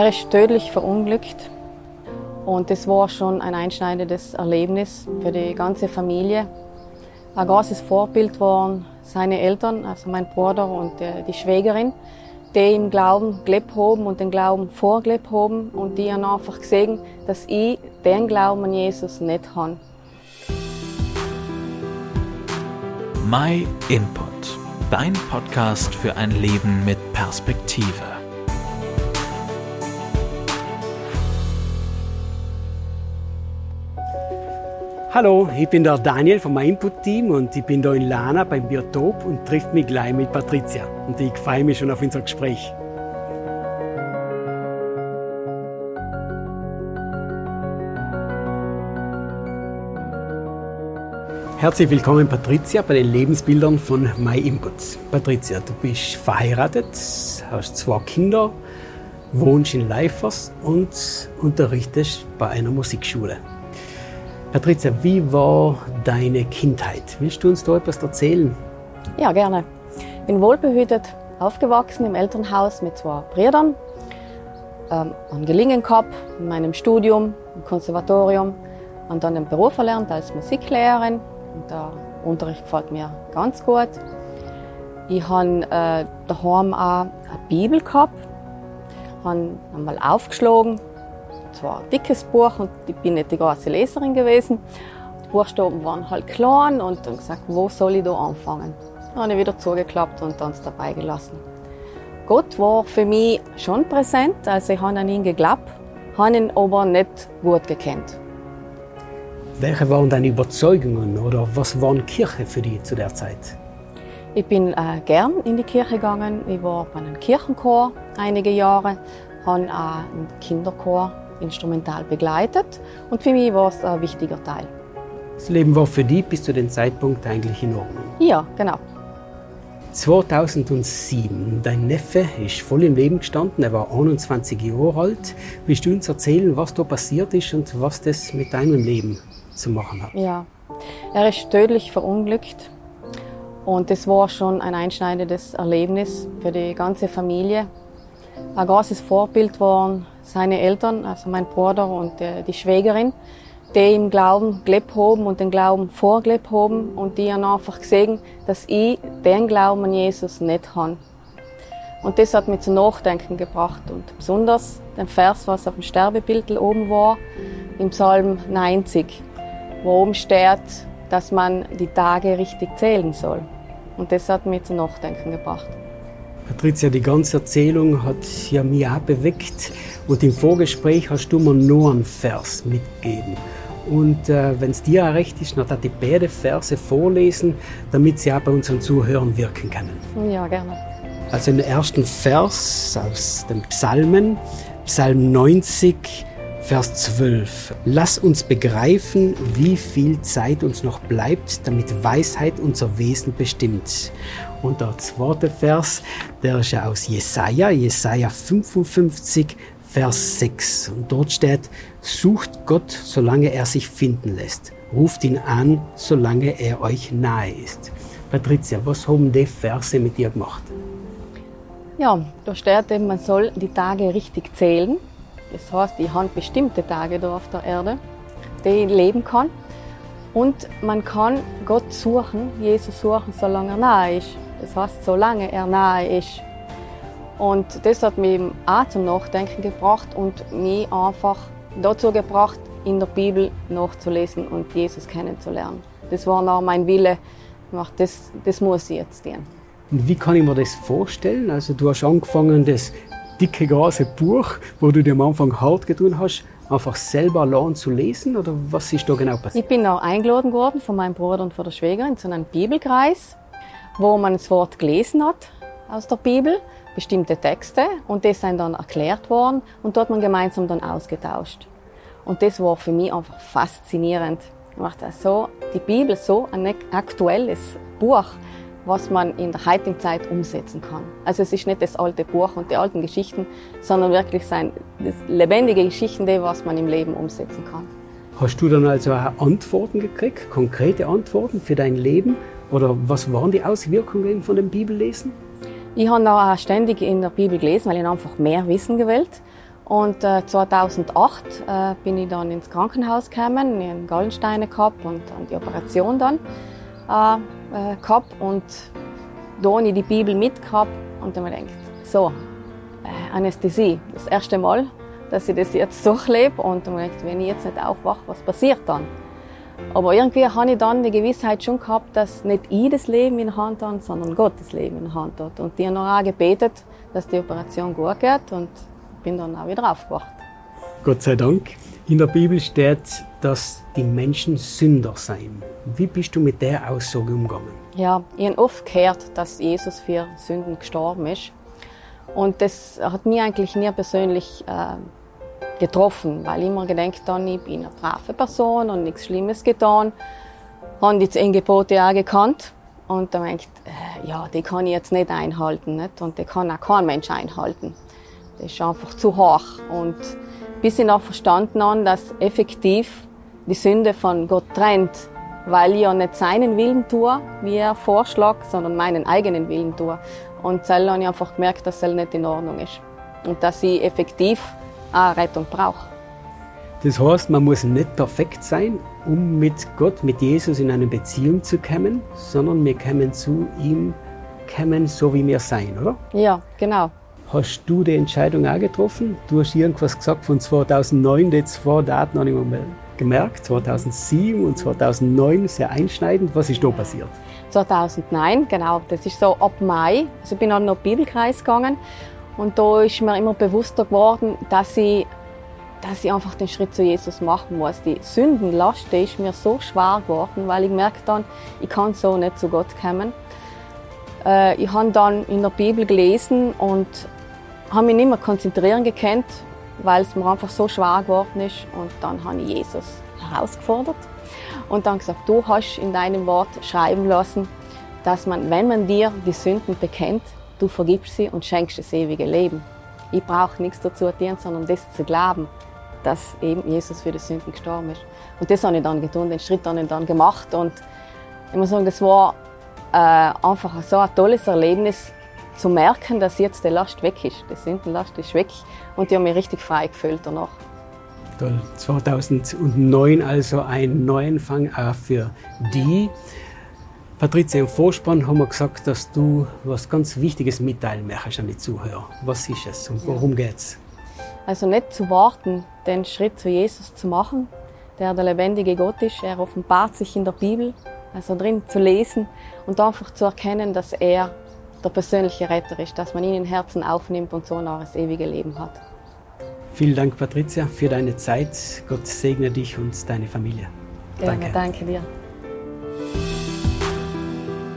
Er ist tödlich verunglückt und das war schon ein einschneidendes Erlebnis für die ganze Familie. Ein großes Vorbild waren seine Eltern, also mein Bruder und die Schwägerin, die im Glauben gelebt haben und den Glauben vorgelebt haben und die haben einfach gesehen, dass ich den Glauben an Jesus nicht habe. My Input, dein Podcast für ein Leben mit Perspektive. Hallo, ich bin der Daniel vom Input Team und ich bin hier in Lana beim Biotop und trifft mich gleich mit Patricia. Und ich freue mich schon auf unser Gespräch. Herzlich willkommen, Patricia, bei den Lebensbildern von My Inputs. Patricia, du bist verheiratet, hast zwei Kinder, wohnst in Leifers und unterrichtest bei einer Musikschule. Patricia, wie war deine Kindheit? Willst du uns da etwas erzählen? Ja, gerne. Ich bin wohlbehütet aufgewachsen im Elternhaus mit zwei Brüdern. Ähm, ein Gelingen gehabt in meinem Studium, im Konservatorium und dann den Beruf erlernt als Musiklehrerin. Und der Unterricht gefällt mir ganz gut. Ich habe äh, daheim auch eine Bibel gehabt, habe einmal aufgeschlagen zwar ein dickes Buch und ich bin nicht die große Leserin gewesen. Die Buchstaben waren halt klein und dann gesagt, wo soll ich da anfangen? Dann habe ich wieder zugeklappt und dann dabei gelassen. Gott war für mich schon präsent, also ich habe an ihn geglaubt, habe ihn aber nicht gut gekannt. Welche waren deine Überzeugungen oder was waren Kirche für dich zu der Zeit? Ich bin äh, gern in die Kirche gegangen. Ich war bei einem Kirchenchor einige Jahre, habe auch einen Kinderchor instrumental begleitet und für mich war es ein wichtiger Teil. Das Leben war für dich bis zu dem Zeitpunkt eigentlich in Ordnung? Ja, genau. 2007, dein Neffe ist voll im Leben gestanden, er war 21 Jahre alt. Willst du uns erzählen, was da passiert ist und was das mit deinem Leben zu machen hat? Ja, er ist tödlich verunglückt und das war schon ein einschneidendes Erlebnis für die ganze Familie. Ein großes Vorbild waren seine Eltern, also mein Bruder und die Schwägerin, die im Glauben gelebt haben und den Glauben vorgelebt haben und die haben einfach gesehen, dass ich den Glauben an Jesus nicht habe. Und das hat mich zu Nachdenken gebracht und besonders den Vers, was auf dem Sterbebild oben war, im Psalm 90, wo oben steht, dass man die Tage richtig zählen soll. Und das hat mich zu Nachdenken gebracht. Patricia, die ganze Erzählung hat ja mich auch bewegt. Und im Vorgespräch hast du mir nur einen Vers mitgegeben. Und äh, wenn es dir auch recht ist, dann darf ich beide Verse vorlesen, damit sie auch bei unseren Zuhörern wirken können. Ja, gerne. Also im ersten Vers aus den Psalmen, Psalm 90, Vers 12. Lass uns begreifen, wie viel Zeit uns noch bleibt, damit Weisheit unser Wesen bestimmt. Und der zweite Vers, der ist ja aus Jesaja, Jesaja 55, Vers 6. Und dort steht, sucht Gott, solange er sich finden lässt. Ruft ihn an, solange er euch nahe ist. Patricia, was haben die Verse mit dir gemacht? Ja, da steht eben, man soll die Tage richtig zählen. Das heißt, ich habe bestimmte Tage da auf der Erde, die ich leben kann. Und man kann Gott suchen, Jesus suchen, solange er nahe ist. Das heißt, solange er nahe ist. Und das hat mich auch zum Nachdenken gebracht und mich einfach dazu gebracht, in der Bibel nachzulesen und Jesus kennenzulernen. Das war auch mein Wille. Das, das muss ich jetzt tun. Und wie kann ich mir das vorstellen? Also du hast angefangen, das dicke große Buch, wo du dir am Anfang hart getan hast, einfach selber allein zu lesen oder was ist da genau passiert? Ich bin auch eingeladen worden von meinem Bruder und von der Schwägerin zu einem Bibelkreis, wo man das Wort gelesen hat aus der Bibel bestimmte Texte und die sind dann erklärt worden und dort man gemeinsam dann ausgetauscht. Und das war für mich einfach faszinierend. Ich so, die Bibel so ein aktuelles Buch, was man in der heutigen Zeit umsetzen kann. Also es ist nicht das alte Buch und die alten Geschichten, sondern wirklich sein, das lebendige Geschichten, die was man im Leben umsetzen kann. Hast du dann also auch Antworten gekriegt, konkrete Antworten für dein Leben? Oder was waren die Auswirkungen von dem Bibellesen? Ich habe auch ständig in der Bibel gelesen, weil ich einfach mehr wissen gewollt. Und äh, 2008 äh, bin ich dann ins Krankenhaus gekommen, einen Gallensteine gehabt und, und die Operation dann äh, gehabt und ich die Bibel mitgehabt und dann habe ich gedacht, so, äh, Anästhesie, das erste Mal, dass ich das jetzt durchlebe und dann habe wenn ich jetzt nicht aufwache, was passiert dann? Aber irgendwie habe ich dann die Gewissheit schon gehabt, dass nicht ich das Leben in der Hand habe, sondern Gott das Leben in der Hand hat. Und die haben auch gebetet, dass die Operation gut geht und bin dann auch wieder aufgewacht. Gott sei Dank. In der Bibel steht, dass die Menschen Sünder seien. Wie bist du mit der Aussage umgegangen? Ja, ich habe oft gehört, dass Jesus für Sünden gestorben ist. Und das hat mich eigentlich nie persönlich äh, getroffen, weil ich immer gedacht habe, ich bin eine brave Person und nichts Schlimmes getan. Habe die zehn Gebote auch gekannt. Und dann denkt, äh, ja, die kann ich jetzt nicht einhalten. Nicht? Und die kann auch kein Mensch einhalten. Das ist einfach zu hoch. Und bis ich noch verstanden habe, dass effektiv die Sünde von Gott trennt, weil ich ja nicht seinen Willen tue, wie er vorschlägt, sondern meinen eigenen Willen tue. Und dann habe ich einfach gemerkt, dass das nicht in Ordnung ist. Und dass ich effektiv auch Rettung brauche. Das heißt, man muss nicht perfekt sein, um mit Gott, mit Jesus in eine Beziehung zu kommen, sondern wir kommen zu ihm kommen, so wie wir sein, oder? Ja, genau. Hast du die Entscheidung auch getroffen? Du hast irgendwas gesagt von 2009, die zwei Daten habe ich mir gemerkt, 2007 und 2009, sehr einschneidend. Was ist da passiert? 2009, genau, das ist so ab Mai. Also ich bin dann noch Bibelkreis gegangen und da ist mir immer bewusster geworden, dass ich, dass ich einfach den Schritt zu Jesus machen muss. Die Sündenlast die ist mir so schwer geworden, weil ich merke dann, ich kann so nicht zu Gott kommen. Äh, ich habe dann in der Bibel gelesen und habe mich nicht mehr konzentrieren gekannt, weil es mir einfach so schwer geworden ist. Und dann habe ich Jesus herausgefordert und dann gesagt, du hast in deinem Wort schreiben lassen, dass man, wenn man dir die Sünden bekennt, du vergibst sie und schenkst das ewige Leben. Ich brauche nichts dazu tun, sondern das zu glauben, dass eben Jesus für die Sünden gestorben ist. Und das habe ich dann getan, den Schritt habe ich dann gemacht und ich muss sagen, das war äh, einfach so ein tolles Erlebnis, zu merken, dass jetzt die Last weg ist. Die Sündenlast ist weg und die haben mich richtig frei gefühlt danach. Toll. 2009 also ein Neuanfang auch für die. Patricia, im Vorspann haben wir gesagt, dass du was ganz Wichtiges mitteilen möchtest an die Zuhörer. Was ist es und worum geht es? Also nicht zu warten, den Schritt zu Jesus zu machen, der der lebendige Gott ist. Er offenbart sich in der Bibel, also drin zu lesen und einfach zu erkennen, dass er der persönliche Retter ist, dass man ihn in Herzen aufnimmt und so noch das ewige Leben hat. Vielen Dank, Patricia, für deine Zeit. Gott segne dich und deine Familie. Danke. Ja, danke dir.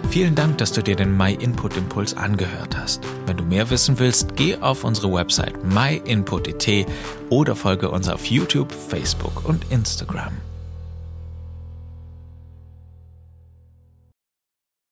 Vielen Dank, dass du dir den My Input Impuls angehört hast. Wenn du mehr wissen willst, geh auf unsere Website myinput.it oder folge uns auf YouTube, Facebook und Instagram.